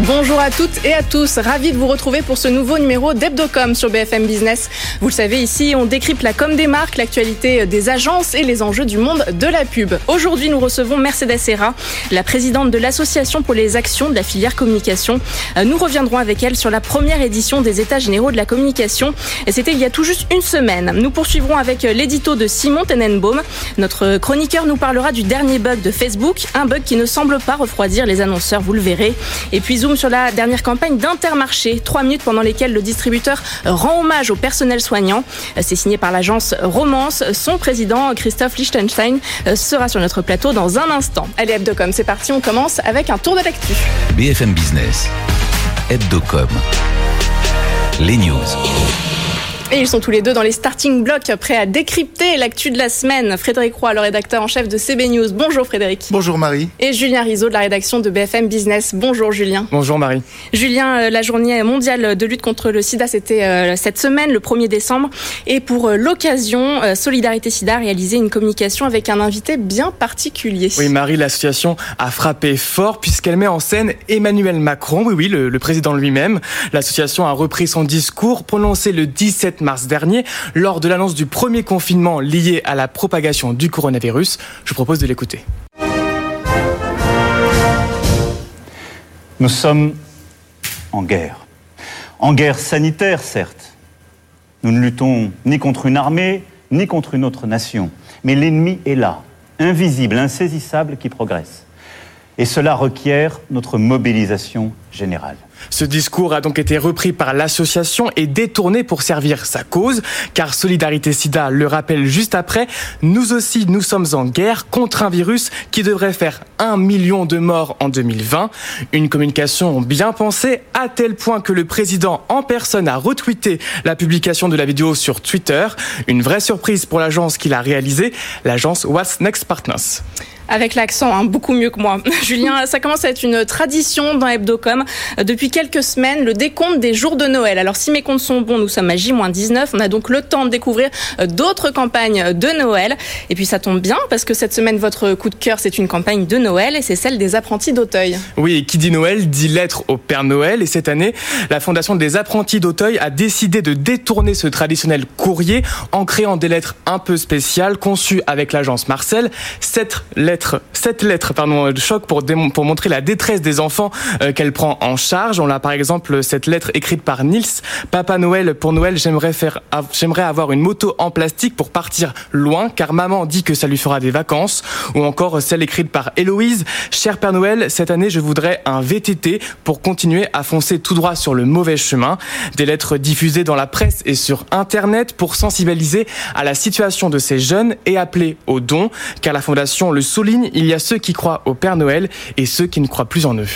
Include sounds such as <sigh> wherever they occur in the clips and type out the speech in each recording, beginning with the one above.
Bonjour à toutes et à tous, ravi de vous retrouver pour ce nouveau numéro d'Hebdocom sur BFM Business. Vous le savez, ici on décrypte la com des marques, l'actualité des agences et les enjeux du monde de la pub. Aujourd'hui nous recevons Mercedes Serra, la présidente de l'Association pour les actions de la filière communication. Nous reviendrons avec elle sur la première édition des États généraux de la communication. C'était il y a tout juste une semaine. Nous poursuivrons avec l'édito de Simon Tenenbaum. Notre chroniqueur nous parlera du dernier bug de Facebook, un bug qui ne semble pas refroidir les annonceurs, vous le verrez. Et puis zoom sur la dernière campagne d'Intermarché, trois minutes pendant lesquelles le distributeur rend hommage au personnel soignant. C'est signé par l'agence Romance. Son président, Christophe Lichtenstein, sera sur notre plateau dans un instant. Allez, Hebdocom, c'est parti, on commence avec un tour de l'actu. BFM Business, Hebdocom, les news. Et ils sont tous les deux dans les starting blocks, prêts à décrypter l'actu de la semaine. Frédéric Roy, le rédacteur en chef de CB News. Bonjour Frédéric. Bonjour Marie. Et Julien Rizzo de la rédaction de BFM Business. Bonjour Julien. Bonjour Marie. Julien, la journée mondiale de lutte contre le sida, c'était cette semaine, le 1er décembre. Et pour l'occasion, Solidarité Sida a réalisé une communication avec un invité bien particulier. Oui Marie, l'association a frappé fort puisqu'elle met en scène Emmanuel Macron, oui oui, le, le président lui-même. L'association a repris son discours prononcé le 17 mars dernier lors de l'annonce du premier confinement lié à la propagation du coronavirus. Je propose de l'écouter. Nous sommes en guerre. En guerre sanitaire, certes. Nous ne luttons ni contre une armée, ni contre une autre nation. Mais l'ennemi est là, invisible, insaisissable, qui progresse. Et cela requiert notre mobilisation générale. Ce discours a donc été repris par l'association et détourné pour servir sa cause, car Solidarité Sida le rappelle juste après, nous aussi nous sommes en guerre contre un virus qui devrait faire un million de morts en 2020. Une communication bien pensée à tel point que le président en personne a retweeté la publication de la vidéo sur Twitter. Une vraie surprise pour l'agence qu'il a réalisée, l'agence What's Next Partners. Avec l'accent, hein, beaucoup mieux que moi. <laughs> Julien, ça commence à être une tradition dans Hebdocom. Depuis quelques semaines, le décompte des jours de Noël. Alors si mes comptes sont bons, nous sommes à J-19. On a donc le temps de découvrir d'autres campagnes de Noël. Et puis ça tombe bien parce que cette semaine, votre coup de cœur, c'est une campagne de Noël et c'est celle des apprentis d'Auteuil. Oui, et qui dit Noël dit lettre au Père Noël. Et cette année, la Fondation des apprentis d'Auteuil a décidé de détourner ce traditionnel courrier en créant des lettres un peu spéciales conçues avec l'agence Marcel. Cette lettre cette lettre pardon, de choc pour, montrer la détresse des enfants euh, qu'elle prend en charge. On a par exemple cette lettre écrite par Nils. Papa Noël, pour Noël, j'aimerais avoir une moto en plastique pour partir loin, car maman dit que ça lui fera des vacances. Ou encore celle écrite par Héloïse. Cher Père Noël, cette année, je voudrais un VTT pour continuer à foncer tout droit sur le mauvais chemin. Des lettres diffusées dans la presse et sur Internet pour sensibiliser à la situation de ces jeunes et appeler au don, car la Fondation le il y a ceux qui croient au Père Noël et ceux qui ne croient plus en eux.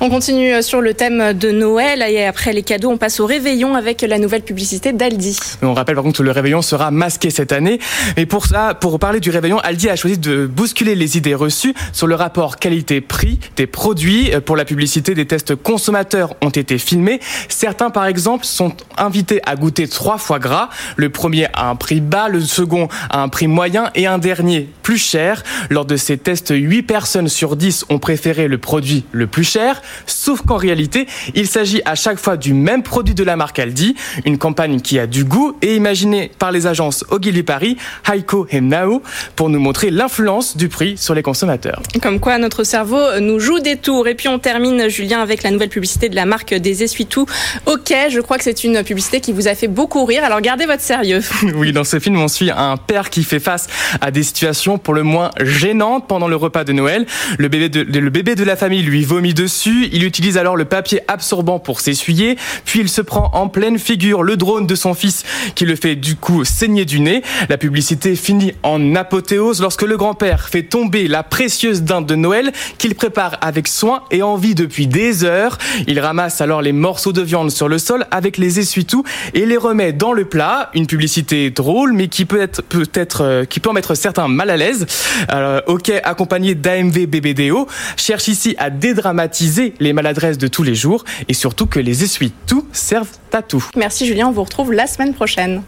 On continue sur le thème de Noël et après les cadeaux, on passe au réveillon avec la nouvelle publicité d'Aldi. On rappelle par contre que le réveillon sera masqué cette année. Et pour ça, pour parler du réveillon, Aldi a choisi de bousculer les idées reçues sur le rapport qualité-prix des produits. Pour la publicité, des tests consommateurs ont été filmés. Certains, par exemple, sont invités à goûter trois fois gras. Le premier à un prix bas, le second à un prix moyen et un dernier plus cher. Lors de ces tests, 8 personnes sur 10 ont préféré le produit le plus cher. Sauf qu'en réalité, il s'agit à chaque fois du même produit de la marque Aldi, une campagne qui a du goût et imaginée par les agences Ogilvy Paris, Heiko et Nao pour nous montrer l'influence du prix sur les consommateurs. Comme quoi notre cerveau nous joue des tours. Et puis on termine, Julien, avec la nouvelle publicité de la marque des essuie-tout. Ok, je crois que c'est une publicité qui vous a fait beaucoup rire, alors gardez votre sérieux. <laughs> oui, dans ce film, on suit un père qui fait face à des situations pour le moins gênantes pendant le repas de Noël. Le bébé de, le bébé de la famille lui vomit dessus il utilise alors le papier absorbant pour s'essuyer, puis il se prend en pleine figure le drone de son fils qui le fait du coup saigner du nez. La publicité finit en apothéose lorsque le grand-père fait tomber la précieuse dinde de Noël qu'il prépare avec soin et envie depuis des heures. Il ramasse alors les morceaux de viande sur le sol avec les essuie-tout et les remet dans le plat. Une publicité drôle mais qui peut être peut-être euh, qui peut en mettre certains mal à l'aise. Euh, ok accompagné d'AMV BBDO cherche ici à dédramatiser les maladresses de tous les jours et surtout que les essuie-tout servent à tout. Merci Julien, on vous retrouve la semaine prochaine.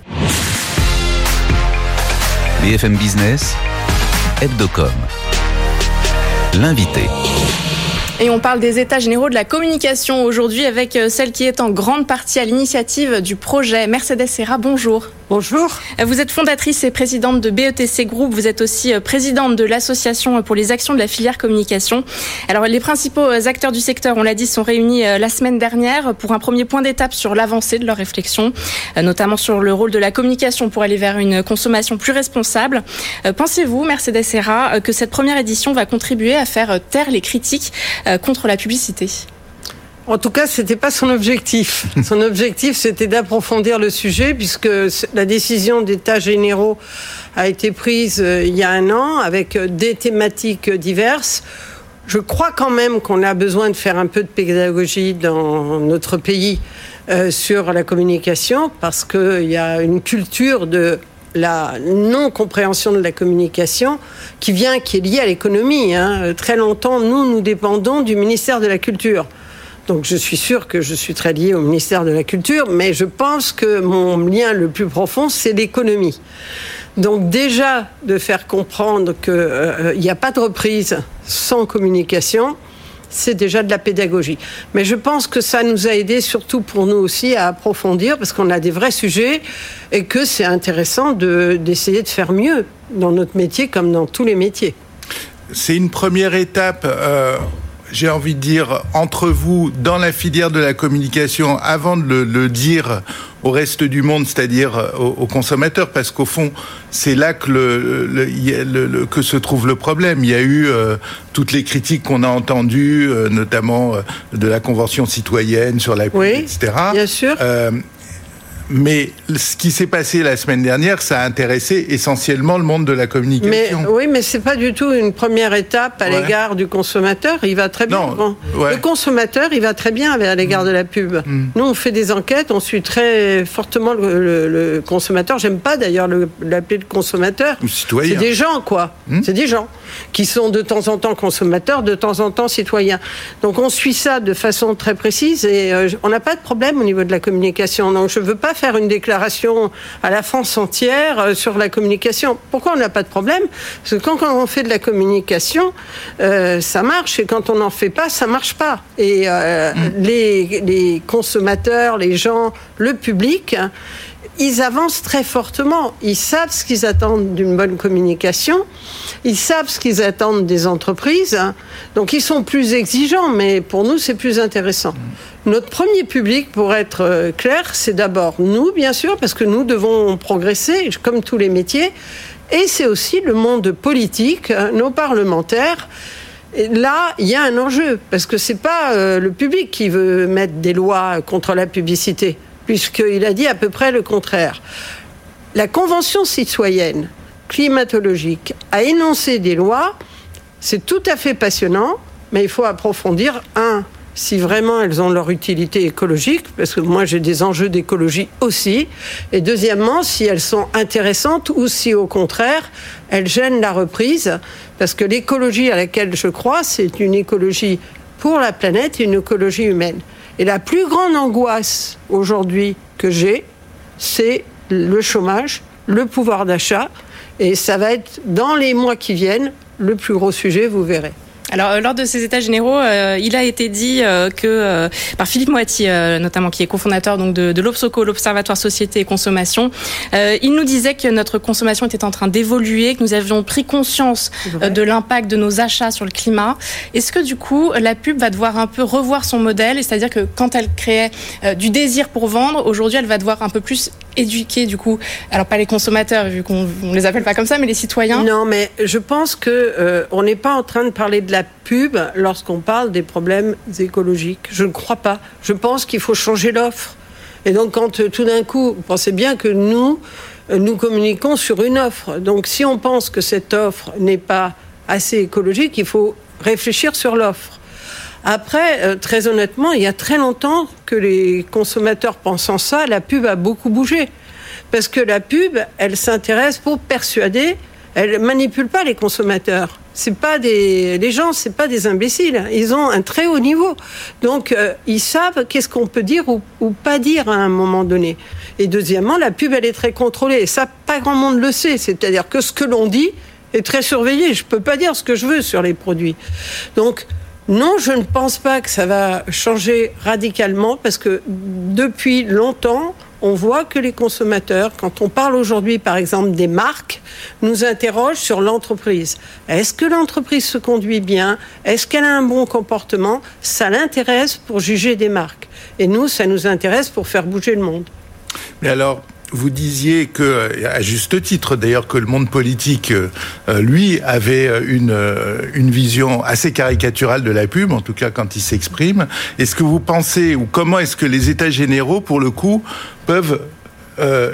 BFM Business, Hebdocom. L'invité. Et on parle des états généraux de la communication aujourd'hui avec euh, celle qui est en grande partie à l'initiative du projet. Mercedes Serra, bonjour. Bonjour. Euh, vous êtes fondatrice et présidente de BETC Group. Vous êtes aussi euh, présidente de l'association pour les actions de la filière communication. Alors, les principaux acteurs du secteur, on l'a dit, sont réunis la semaine dernière pour un premier point d'étape sur l'avancée de leur réflexion, notamment sur le rôle de la communication pour aller vers une consommation plus responsable. Pensez-vous, Mercedes Serra, que cette première édition va contribuer à faire taire les critiques euh, contre la publicité? En tout cas, ce n'était pas son objectif. <laughs> Son objectif, c'était d'approfondir le sujet, puisque la décision d'État généraux a été prise euh, il y a un an avec euh, des thématiques diverses. Je crois quand même qu'on a besoin de faire un peu de pédagogie dans notre pays sur la communication, parce qu'il y a une culture de la non-compréhension de la communication qui vient, qui est liée à l'économie. Hein. Très longtemps, nous, nous dépendons du ministère de la Culture. Donc je suis sûre que je suis très liée au ministère de la Culture, mais je pense que mon lien le plus profond, c'est l'économie. Donc déjà, de faire comprendre qu'il euh, n'y a pas de reprise sans communication, c'est déjà de la pédagogie. Mais je pense que ça nous a aidé surtout pour nous aussi à approfondir parce qu'on a des vrais sujets et que c'est intéressant d'essayer de, faire mieux dans notre métier comme dans tous les métiers. C'est une première étape. Euh, j'ai envie de dire, entre vous, dans la filière de la communication, avant de le, dire au reste du monde, c'est-à-dire euh, aux, consommateurs, parce qu'au fond, c'est là que, le, que se trouve le problème. Il y a eu euh, toutes les critiques qu'on a entendues, euh, notamment de la Convention citoyenne sur la oui, etc. Bien sûr. Mais ce qui s'est passé la semaine dernière, ça a intéressé essentiellement le monde de la communication. Mais, oui, mais c'est pas du tout une première étape à l'égard du consommateur. Il va très bien. Le consommateur, il va très bien à l'égard de la pub. Mm. Nous, on fait des enquêtes, on suit très fortement le, consommateur. J'aime pas d'ailleurs l'appeler le consommateur. C'est des gens, quoi. Mm. C'est des gens qui sont de temps en temps consommateurs, de temps en temps citoyens. Donc on suit ça de façon très précise et euh, on n'a pas de problème au niveau de la communication. Donc je veux pas faire une déclaration à la France entière euh, sur la communication. Pourquoi on n'a pas de problème? Parce que quand, on fait de la communication, euh, ça marche, et quand on n'en fait pas, ça marche pas. Et euh, mm. les, les consommateurs, les gens, le public, ils avancent très fortement. Ils savent ce qu'ils attendent d'une bonne communication. Ils savent ce qu'ils attendent des entreprises. Donc ils sont plus exigeants, mais pour nous, c'est plus intéressant. Notre premier public, pour être euh, clair, c'est d'abord nous, bien sûr, parce que nous devons progresser, comme tous les métiers. Et c'est aussi le monde politique, euh, nos parlementaires. Et là, il y a un enjeu, parce que c'est pas euh, le public qui veut mettre des lois contre la publicité puisqu'il a dit à peu près le contraire. La Convention citoyenne climatologique a énoncé des lois, c'est tout à fait passionnant, mais il faut approfondir, un, si vraiment elles ont leur utilité écologique, parce que moi j'ai des enjeux d'écologie aussi, et deuxièmement, si elles sont intéressantes ou si au contraire elles gênent la reprise, parce que l'écologie à laquelle je crois, c'est une écologie pour la planète et une écologie humaine. Et la plus grande angoisse aujourd'hui que j'ai, c'est le chômage, le pouvoir d'achat. Et ça va être dans les mois qui viennent le plus gros sujet, vous verrez. Alors, euh, lors de ces états généraux, euh, il a été dit euh, que par Philippe Moiti, notamment qui est cofondateur donc de, de l'Obsoco, l'Observatoire Société et Consommation, il nous disait que notre consommation était en train d'évoluer, que nous avions pris conscience de l'impact de nos achats sur le climat. Est-ce que du coup, la pub va devoir un peu revoir son modèle, c'est-à-dire que quand elle créait du désir pour vendre, aujourd'hui, elle va devoir un peu plus éduquer du coup, alors pas les consommateurs vu qu'on ne les appelle pas comme ça, mais les citoyens. Non, mais je pense que on n'est pas en train de parler de la pub lorsqu'on parle des problèmes écologiques. Je ne crois pas. Je pense qu'il faut changer l'offre. Et donc, quand euh, tout d'un coup, vous pensez bien que nous, euh, nous communiquons sur une offre. Donc, si on pense que cette offre n'est pas assez écologique, il faut réfléchir sur l'offre. Après, euh, très honnêtement, il y a très longtemps que les consommateurs pensant ça, la pub a beaucoup bougé. Parce que la pub, elle s'intéresse pour persuader, elle manipule pas les consommateurs c'est pas des les gens, c'est pas des imbéciles. Ils ont un très haut niveau, donc euh, ils savent qu'est-ce qu'on peut dire ou, pas dire à un moment donné. Et deuxièmement, la pub, elle est très contrôlée. Et ça, pas grand monde le sait. C'est-à-dire que ce que l'on dit est très surveillé. Je peux pas dire ce que je veux sur les produits. Donc, non, je ne pense pas que ça va changer radicalement parce que depuis longtemps, on voit que les consommateurs, quand on parle aujourd'hui par exemple des marques, nous interrogent sur l'entreprise. Est-ce que l'entreprise se conduit bien? Est-ce qu'elle a un bon comportement? Ça l'intéresse pour juger des marques. Et nous, ça nous intéresse pour faire bouger le monde. Mais alors, vous disiez que, à juste titre d'ailleurs, que le monde politique, euh, lui, avait une, euh, une vision assez caricaturale de la pub, en tout cas quand il s'exprime. Est-ce que vous pensez, ou comment est-ce que les États généraux, pour le coup, peuvent euh,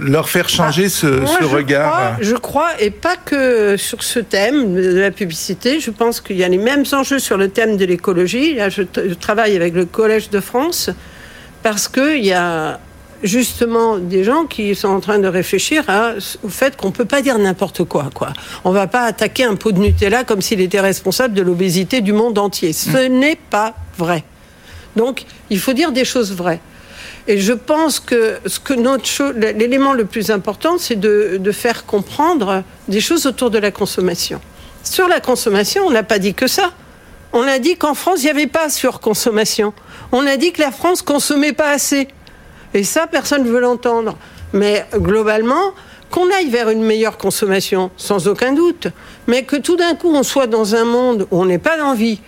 leur faire changer ce, regard Je crois, et pas que sur ce thème de la publicité, je pense qu'il y a les mêmes enjeux sur le thème de l'écologie. Là, je, je, travaille avec le Collège de France parce qu'il y a justement des gens qui sont en train de réfléchir au fait qu'on ne peut pas dire n'importe quoi, quoi. On va pas attaquer un pot de Nutella comme s'il était responsable de l'obésité du monde entier. Ce mm. n'est pas vrai. Donc, il faut dire des choses vraies. Et je pense que, ce que notre l'élément le plus important, c'est de, de faire comprendre des choses autour de la consommation. Sur la consommation, on n'a pas dit que ça. On a dit qu'en France, il n'y avait pas surconsommation. On a dit que la France consommait pas assez. Et ça, personne ne veut l'entendre. Mais globalement, qu'on aille vers une meilleure consommation, sans aucun doute, mais que tout d'un coup on soit dans un monde où on n'est pas d'envie,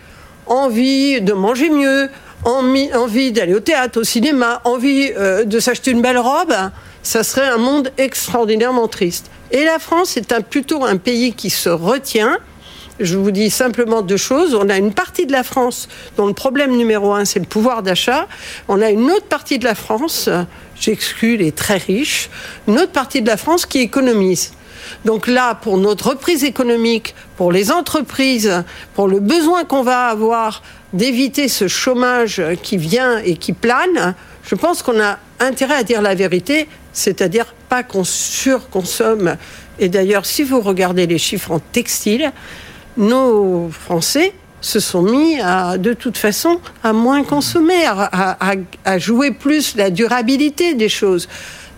envie de manger mieux, envie d'aller au théâtre, au cinéma, envie euh, de s'acheter une belle robe, ça serait un monde extraordinairement triste. Et la France est un, plutôt un pays qui se retient, je vous dis simplement deux choses. On a une partie de la France dont le problème numéro un, c'est le pouvoir d'achat. On a une autre partie de la France, j'exclus les très riches, une autre partie de la France qui économise. Donc là, pour notre reprise économique, pour les entreprises, pour le besoin qu'on va avoir d'éviter ce chômage qui vient et qui plane, je pense qu'on a intérêt à dire la vérité, c'est-à-dire pas qu'on surconsomme. Et d'ailleurs, si vous regardez les chiffres en textile, nos Français se sont mis à, de toute façon, à moins consommer, à, jouer plus la durabilité des choses.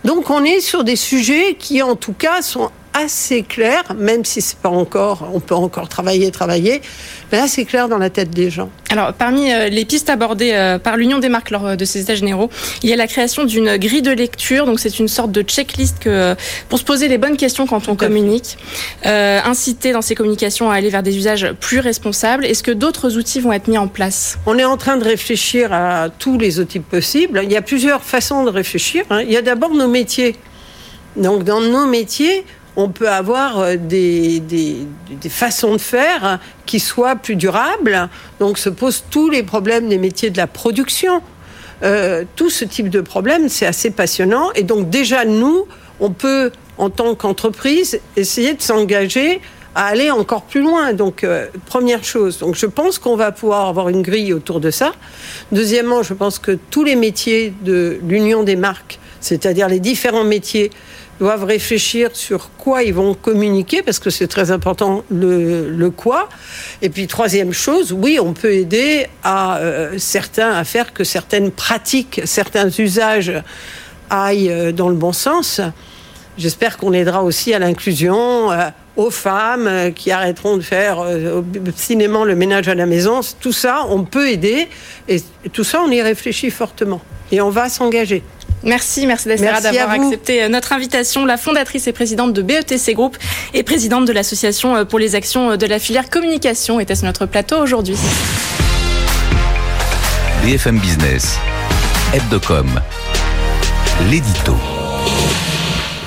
Donc on est sur des sujets qui, en tout cas, sont assez clair, même si c'est pas encore, on peut encore travailler, travailler, mais c'est clair dans la tête des gens. Alors parmi euh, les pistes abordées euh, par l'Union des marques lors euh, de ces états généraux, il y a la création d'une grille de lecture, donc c'est une sorte de checklist que, pour se poser les bonnes questions quand on communique, inciter dans ces communications à aller vers des usages plus responsables. Est-ce que d'autres outils vont être mis en place? On est en train de réfléchir à tous les outils possibles. Il y a plusieurs façons de réfléchir. Hein. Il y a d'abord nos métiers. Donc dans nos métiers, on peut avoir euh, des, façons de faire qui soient plus durables. Donc se posent tous les problèmes des métiers de la production. Euh, tout ce type de problème, c'est assez passionnant. Et donc déjà, nous, on peut, en tant qu'entreprise, essayer de s'engager à aller encore plus loin. Donc, euh, première chose. Donc, je pense qu'on va pouvoir avoir une grille autour de ça. Deuxièmement, je pense que tous les métiers de l'union des marques, c'est-à-dire les différents métiers, doivent réfléchir sur quoi ils vont communiquer, parce que c'est très important le, quoi. Et puis troisième chose, oui, on peut aider à euh, certains à faire que certaines pratiques, certains usages aillent euh, dans le bon sens. J'espère qu'on aidera aussi à l'inclusion, euh, aux femmes qui arrêteront de faire cinéma le ménage à la maison. Tout ça, on peut aider. Et tout ça, on y réfléchit fortement. Et on va s'engager. Merci, merci d'avoir accepté euh, notre invitation. La fondatrice et présidente de BETC Group et présidente de l'association euh, pour les actions euh, de la filière communication était sur notre plateau aujourd'hui. BFM Business, Hebdocom, l'édito.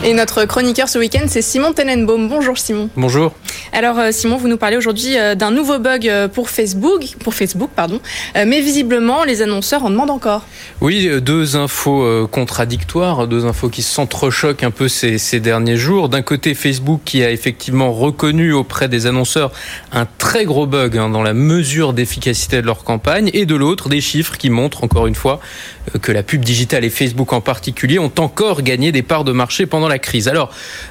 Et notre chroniqueur ce week-end, c'est Simon Tenenbaum. Bonjour Simon. Bonjour. Alors euh, Simon, vous nous parlez aujourd'hui euh, d'un nouveau bug euh, pour Facebook, pour Facebook pardon, mais visiblement les annonceurs en demandent encore. Oui, deux infos contradictoires, deux infos qui s'entrechoquent un peu ces, ces derniers jours. D'un côté, Facebook qui a effectivement reconnu auprès des annonceurs un très gros bug hein, dans la mesure d'efficacité de leur campagne, et de l'autre, des chiffres qui montrent encore une fois que la pub digitale et Facebook en particulier ont encore gagné des parts de marché pendant la la crise. Alors,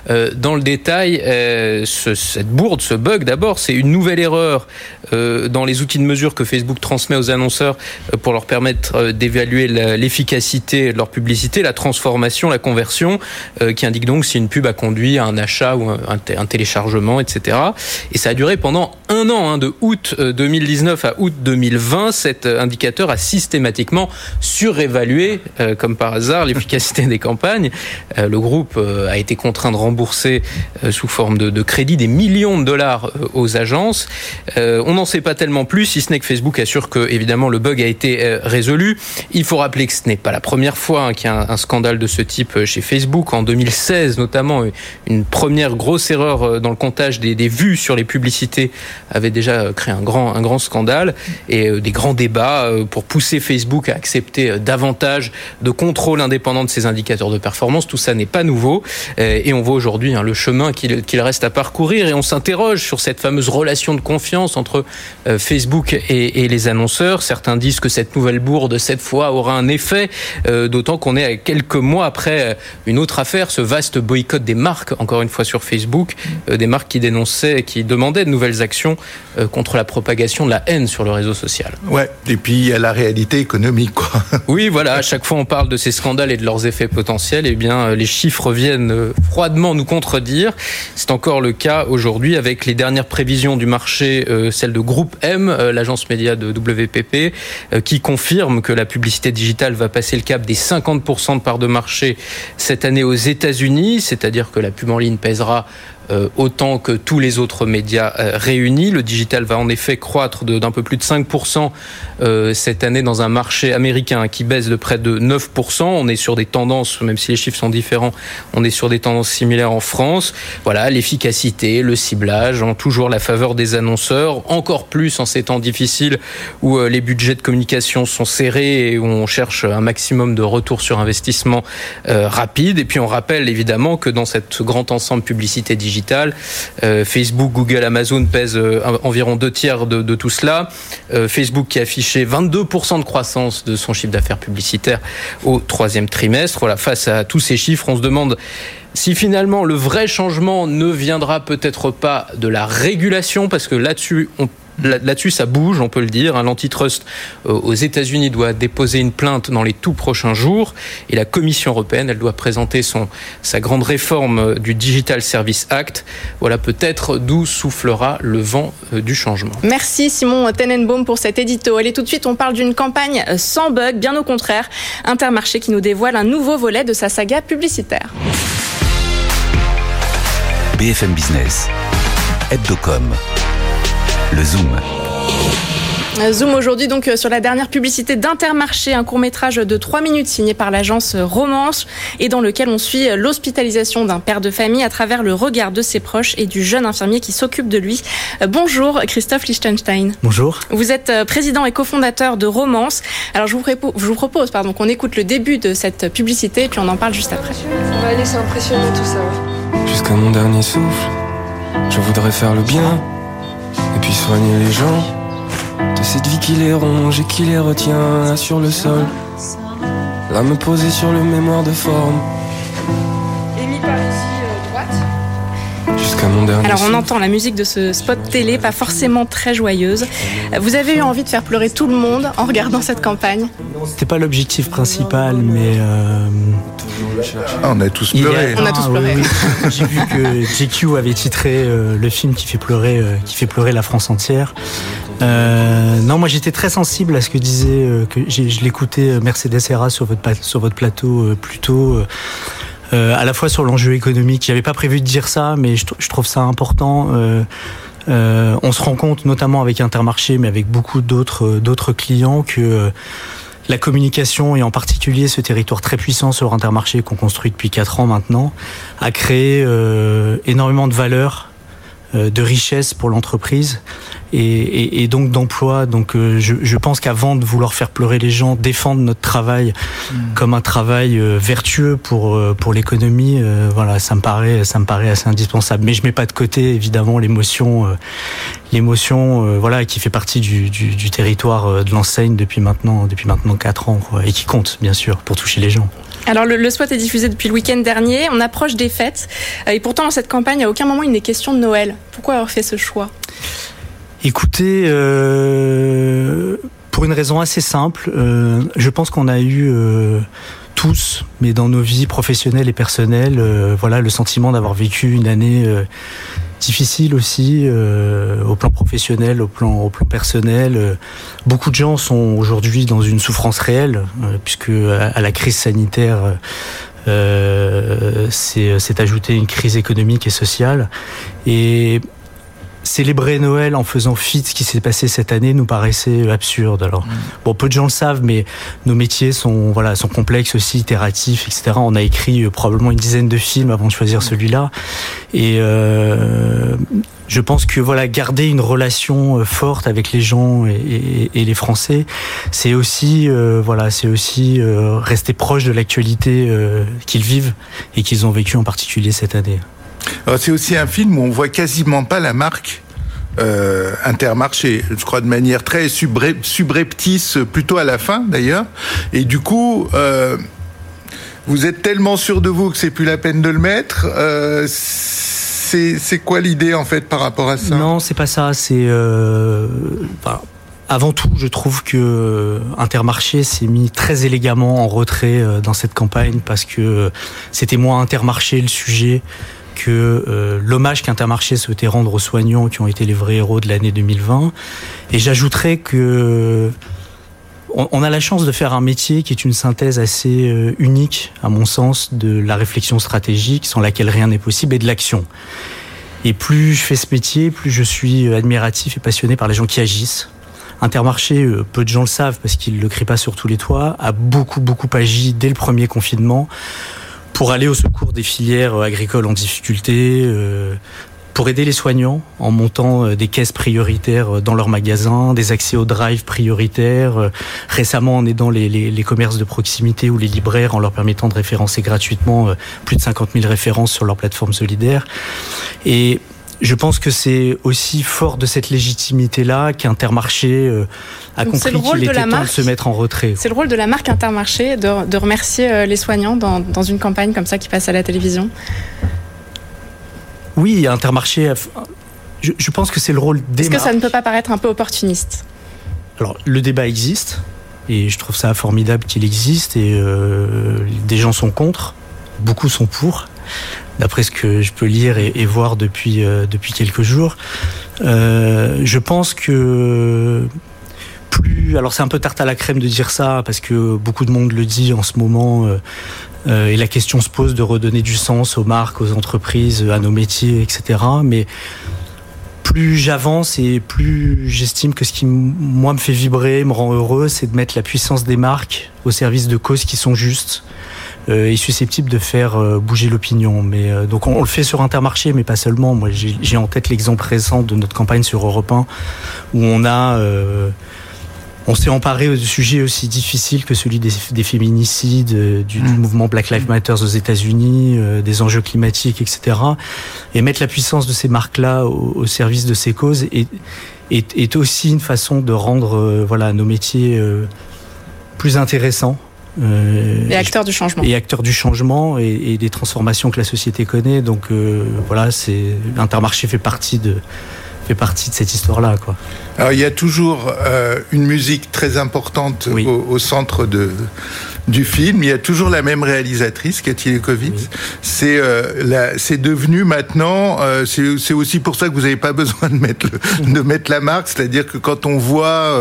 dans le détail, cette bourde, ce bug, d'abord, c'est une nouvelle erreur dans les outils de mesure que Facebook transmet aux annonceurs pour leur permettre d'évaluer l'efficacité de leur publicité, la transformation, la conversion, qui indique donc si une pub a conduit à un achat ou un, téléchargement, etc. Et ça a duré pendant un an, hein, de août 2019 à août 2020. Cet indicateur a systématiquement surévalué, euh, comme par hasard, l'efficacité <laughs> des campagnes. Euh, le groupe euh, a été contraint de rembourser sous forme de, de, crédit des millions de dollars aux agences. on n'en sait pas tellement plus, si ce n'est que Facebook assure que, évidemment, le bug a été résolu. Il faut rappeler que ce n'est pas la première fois hein, qu'il y a un, scandale de ce type chez Facebook. En 2016, notamment, une première grosse erreur dans le comptage des, des vues sur les publicités avait déjà créé un grand, un grand scandale et des grands débats pour pousser Facebook à accepter euh, davantage de contrôle indépendant de ses indicateurs de performance. Tout ça n'est pas nouveau euh, et on voit aujourd'hui hein, le chemin qu'il reste à parcourir et on s'interroge sur cette fameuse relation de confiance entre euh, Facebook et, les annonceurs. Certains disent que cette nouvelle bourde, cette fois, aura un effet, d'autant qu'on est à quelques mois après une autre affaire, ce vaste boycott des marques, encore une fois sur Facebook, des marques qui dénonçaient, qui demandaient de nouvelles actions contre la propagation de la haine sur le réseau social. Ouais, et puis il y a la réalité économique, quoi. Oui, voilà, à chaque fois on parle de ces scandales et de leurs effets potentiels, et eh bien euh, les chiffres viennent euh, froidement nous contredire. C'est encore le cas aujourd'hui avec les dernières prévisions du marché, euh, celle de Groupe M, l'agence média de WPP, qui confirme que la publicité digitale va passer le cap des 50% de parts de marché cette année aux États-Unis, c'est-à-dire que la pub en ligne pèsera euh, autant que tous les autres médias euh, réunis. Le digital va en effet croître d'un peu plus de 5% euh, cette année dans un marché américain qui baisse de près de 9%. On est sur des tendances, même si les chiffres sont différents, on est sur des tendances similaires en France. Voilà, l'efficacité, le ciblage ont toujours la faveur des annonceurs, encore plus en ces temps difficiles où les budgets de communication sont serrés et où on cherche un maximum de retour sur investissement rapide. Et puis on rappelle évidemment que dans cette grand ensemble publicité digitale, euh, Facebook, Google, Amazon pèsent euh, environ deux tiers de, tout cela. Euh, Facebook qui a affiché 22% de croissance de son chiffre d'affaires publicitaire au troisième trimestre. Voilà, face à tous ces chiffres, on se demande si finalement le vrai changement ne viendra peut-être pas de la régulation, parce que là-dessus, on Là-dessus, ça bouge, on peut le dire. L'antitrust euh, aux États-Unis doit déposer une plainte dans les tout prochains jours. Et la Commission européenne, elle doit présenter son, sa grande réforme euh, du Digital Service Act. Voilà peut-être d'où soufflera le vent euh, du changement. Merci Simon Tenenbaum pour cet édito. Allez, tout de suite, on parle d'une campagne sans bug, bien au contraire. Intermarché qui nous dévoile un nouveau volet de sa saga publicitaire. BFM Business, Hebdocom le Zoom. Zoom aujourd'hui donc euh, sur la dernière publicité d'Intermarché, un court métrage de 3 minutes signé par l'agence Romance et dans lequel on suit l'hospitalisation d'un père de famille à travers le regard de ses proches et du jeune infirmier qui s'occupe de lui. Euh, bonjour Christophe Lichtenstein. Bonjour. Vous êtes euh, président et cofondateur de Romance. Alors je vous, je vous propose pardon, qu'on écoute le début de cette publicité et puis on en parle juste après. Ça va aller, c'est impressionnant tout ça. Jusqu'à mon dernier souffle, je voudrais faire le bien et puis soigner les gens de cette vie qui les ronge et qui les retient là sur le sol. Là me poser sur le mémoire de forme. Alors on entend la musique de ce spot télé, pas forcément très joyeuse. Vous avez eu envie de faire pleurer tout le monde en regardant cette campagne? C'était pas l'objectif principal, mais euh, ah, on a tous pleuré. On a tous pleuré. J'ai vu que JQ avait titré euh, le film qui fait pleurer, euh, qui fait pleurer la France entière. non, moi j'étais très sensible à ce que disait, que je l'écoutais Mercedes Serra sur votre, sur votre plateau plus tôt. Euh, à la fois sur l'enjeu économique. J'avais pas prévu de dire ça, mais je, je trouve ça important. Euh, euh, on se rend compte, notamment avec Intermarché, mais avec beaucoup d'autres d'autres clients, que la communication et en particulier ce territoire très puissant sur Intermarché qu'on construit depuis quatre ans maintenant a créé énormément de valeur, de richesse pour l'entreprise et, donc d'emploi. Donc euh, je, pense qu'avant de vouloir faire pleurer les gens, défendre notre travail hmm. comme un travail euh, vertueux pour euh, pour l'économie, voilà, ça me paraît ça me paraît assez indispensable. Mais je mets pas de côté évidemment l'émotion, l'émotion, voilà, qui fait partie du, du, territoire de l'enseigne depuis maintenant depuis maintenant quatre ans et qui compte bien sûr pour toucher les gens. Alors le, spot est diffusé depuis le week-end dernier, on approche des fêtes, et pourtant dans cette campagne, à aucun moment il n'est question de Noël. Pourquoi avoir fait ce choix? Écoutez, euh, pour une raison assez simple, euh, je pense qu'on a eu euh, tous, mais dans nos vies professionnelles et personnelles, euh, voilà, le sentiment d'avoir vécu une année difficile aussi au plan professionnel, au plan, au plan personnel. beaucoup de gens sont aujourd'hui dans une souffrance réelle, puisque à, la crise sanitaire. Euh, c'est ajouté une crise économique et sociale. Et célébrer Noël en faisant fi de ce qui s'est passé cette année nous paraissait absurde. Alors, mm. bon, peu de gens le savent, mais nos métiers sont, voilà, sont complexes aussi, itératifs, etc. On a écrit euh, probablement une dizaine de films avant de choisir mm. celui-là. Et euh, je pense que voilà, garder une relation euh, forte avec les gens et, les Français, c'est aussi, voilà, c'est aussi rester proche de l'actualité qu'ils vivent et qu'ils ont vécu en particulier cette année. C'est aussi un film où on voit quasiment pas la marque euh, Intermarché, je crois de manière très subreptice, plutôt à la fin d'ailleurs. Et du coup, euh, vous êtes tellement sûr de vous que c'est plus la peine de le mettre. Euh, c'est quoi l'idée en fait par rapport à ça? Non, c'est pas ça. C'est avant tout, je trouve que Intermarché s'est mis très élégamment en retrait dans cette campagne parce que c'était moins Intermarché le sujet que euh, l'hommage qu'Intermarché souhaitait rendre aux soignants qui ont été les vrais héros de l'année 2020. Et j'ajouterais que on, a la chance de faire un métier qui est une synthèse assez euh, unique, à mon sens, de la réflexion stratégique, sans laquelle rien n'est possible, et de l'action. Et plus je fais ce métier, plus je suis admiratif et passionné par les gens qui agissent. Intermarché, euh, peu de gens le savent parce qu'il ne le crie pas sur tous les toits, a beaucoup, beaucoup agi dès le premier confinement pour aller au secours des filières euh, agricoles en difficulté, euh, pour aider les soignants en montant euh, des caisses prioritaires dans leurs magasins, des accès aux drive prioritaires, récemment en aidant les, les, les, commerces de proximité ou les libraires en leur permettant de référencer gratuitement plus de 50 000 références sur leur plateforme solidaire. Et je pense que c'est aussi fort de cette légitimité-là qu'Intermarché euh, a compris qu'il était temps de se mettre en retrait. C'est le rôle de la marque Intermarché de, de remercier euh, les soignants dans, dans, une campagne comme ça qui passe à la télévision. Oui, Intermarché, je, je pense que c'est le rôle des Est-ce que ça ne peut pas paraître un peu opportuniste. Alors, le débat existe, et je trouve ça formidable qu'il existe, et euh, des gens sont contre, beaucoup sont pour d'après ce que je peux lire et, voir depuis, euh, depuis quelques jours. Euh, je pense que plus, alors c'est un peu tarte à la crème de dire ça parce que beaucoup de monde le dit en ce moment. Euh, et la question se pose de redonner du sens aux marques, aux entreprises, à nos métiers, etc. Mais plus j'avance et plus j'estime que ce qui moi me fait vibrer, me rend heureux, c'est de mettre la puissance des marques au service de causes qui sont justes, euh, est susceptible de faire euh, bouger l'opinion. Mais euh, donc on, le fait sur Intermarché, mais pas seulement. Moi, j'ai en tête l'exemple récent de notre campagne sur Europe 1, où on a on s'est emparé de sujets aussi difficiles que celui des, féminicides, du, mmh. mouvement Black Lives Matter aux États-Unis, des enjeux climatiques, etc. Et mettre la puissance de ces marques-là au, service de ces causes est, est, est, aussi une façon de rendre voilà nos métiers plus intéressants euh, et acteurs du changement. Et acteurs du changement et, des transformations que la société connaît. Donc euh, voilà, c'est Intermarché fait partie de fait partie de cette histoire-là, quoi. Alors il y a toujours euh, une musique très importante au, centre de du film. Il y a toujours la même réalisatrice, Cathy Lekovitz. C'est c'est devenu maintenant. c'est aussi pour ça que vous n'avez pas <laughs> besoin de mettre le, de mettre la marque. C'est-à-dire que quand on voit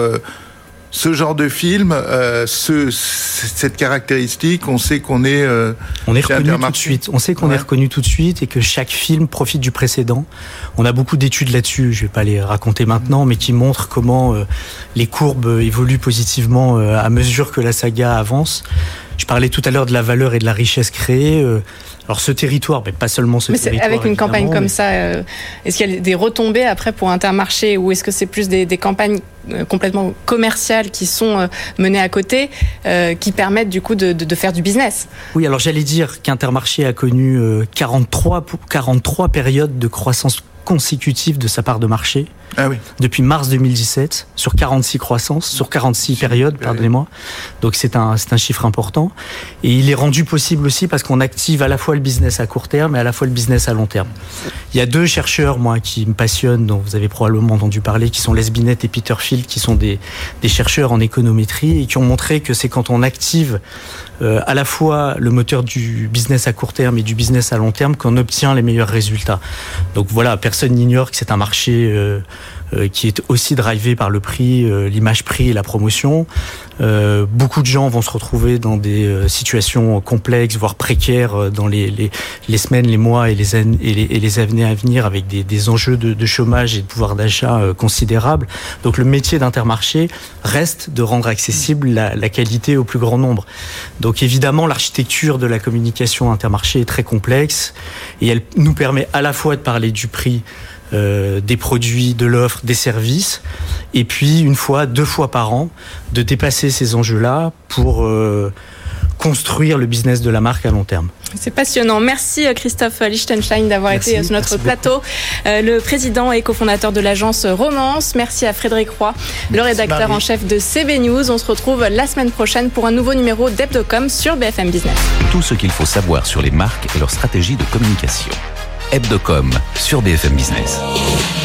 ce genre de film, euh, ce, cette caractéristique, on sait qu'on est, euh, on est reconnu tout de suite. On sait qu'on est reconnu tout de suite et que chaque film profite du précédent. On a beaucoup d'études là-dessus. Je vais pas les raconter maintenant, mais qui montrent comment euh, les courbes évoluent positivement euh, à mesure que la saga avance. Je parlais tout à l'heure de la valeur et de la richesse créée. Alors ce territoire, mais pas seulement ce mais territoire. Avec une campagne comme ça, euh, est-ce qu'il y a des retombées après pour Intermarché ou est-ce que c'est plus des, campagnes euh, complètement commerciales qui sont euh, menées à côté, qui permettent du coup de, faire du business Oui, alors j'allais dire qu'Intermarché a connu 43, 43 périodes de croissance consécutive de sa part de marché. Ah oui. Depuis mars 2017, sur 46 croissances, sur 46 périodes, pardonnez-moi. Donc c'est un, c'est un chiffre important. Et il est rendu possible aussi parce qu'on active à la fois le business à court terme et à la fois le business à long terme. Il y a deux chercheurs, moi, qui me passionnent, dont vous avez probablement entendu parler, qui sont Les Binet et Peter Qui sont des, chercheurs en économétrie et qui ont montré que c'est quand on active euh, à la fois le moteur du business à court terme et du business à long terme qu'on obtient les meilleurs résultats. Donc voilà, personne n'ignore que c'est un marché euh, qui est aussi drivé par le prix, l'image prix et la promotion. Euh, beaucoup de gens vont se retrouver dans des euh, situations complexes, voire précaires, euh, dans les, les, les semaines, les mois et les, années, et les, et les années à venir, avec des, des enjeux de, de, chômage et de pouvoir d'achat considérables. Donc le métier d'intermarché reste de rendre accessible la, la, qualité au plus grand nombre. Donc évidemment, l'architecture de la communication intermarché est très complexe et elle nous permet à la fois de parler du prix euh, des produits, de l'offre, des services, et puis une fois, deux fois par an, de dépasser ces enjeux-là pour euh, construire le business de la marque à long terme. C'est passionnant. Merci euh, Christophe Lichtenstein d'avoir été sur notre plateau. Euh, le président et cofondateur de l'agence Romance. Merci à Frédéric Roy, le rédacteur en chef de CB News. On se retrouve la semaine prochaine pour un nouveau numéro d'Hebdocom sur BFM Business. Tout ce qu'il faut savoir sur les marques et leur stratégie de communication. Hebdocom sur BFM Business.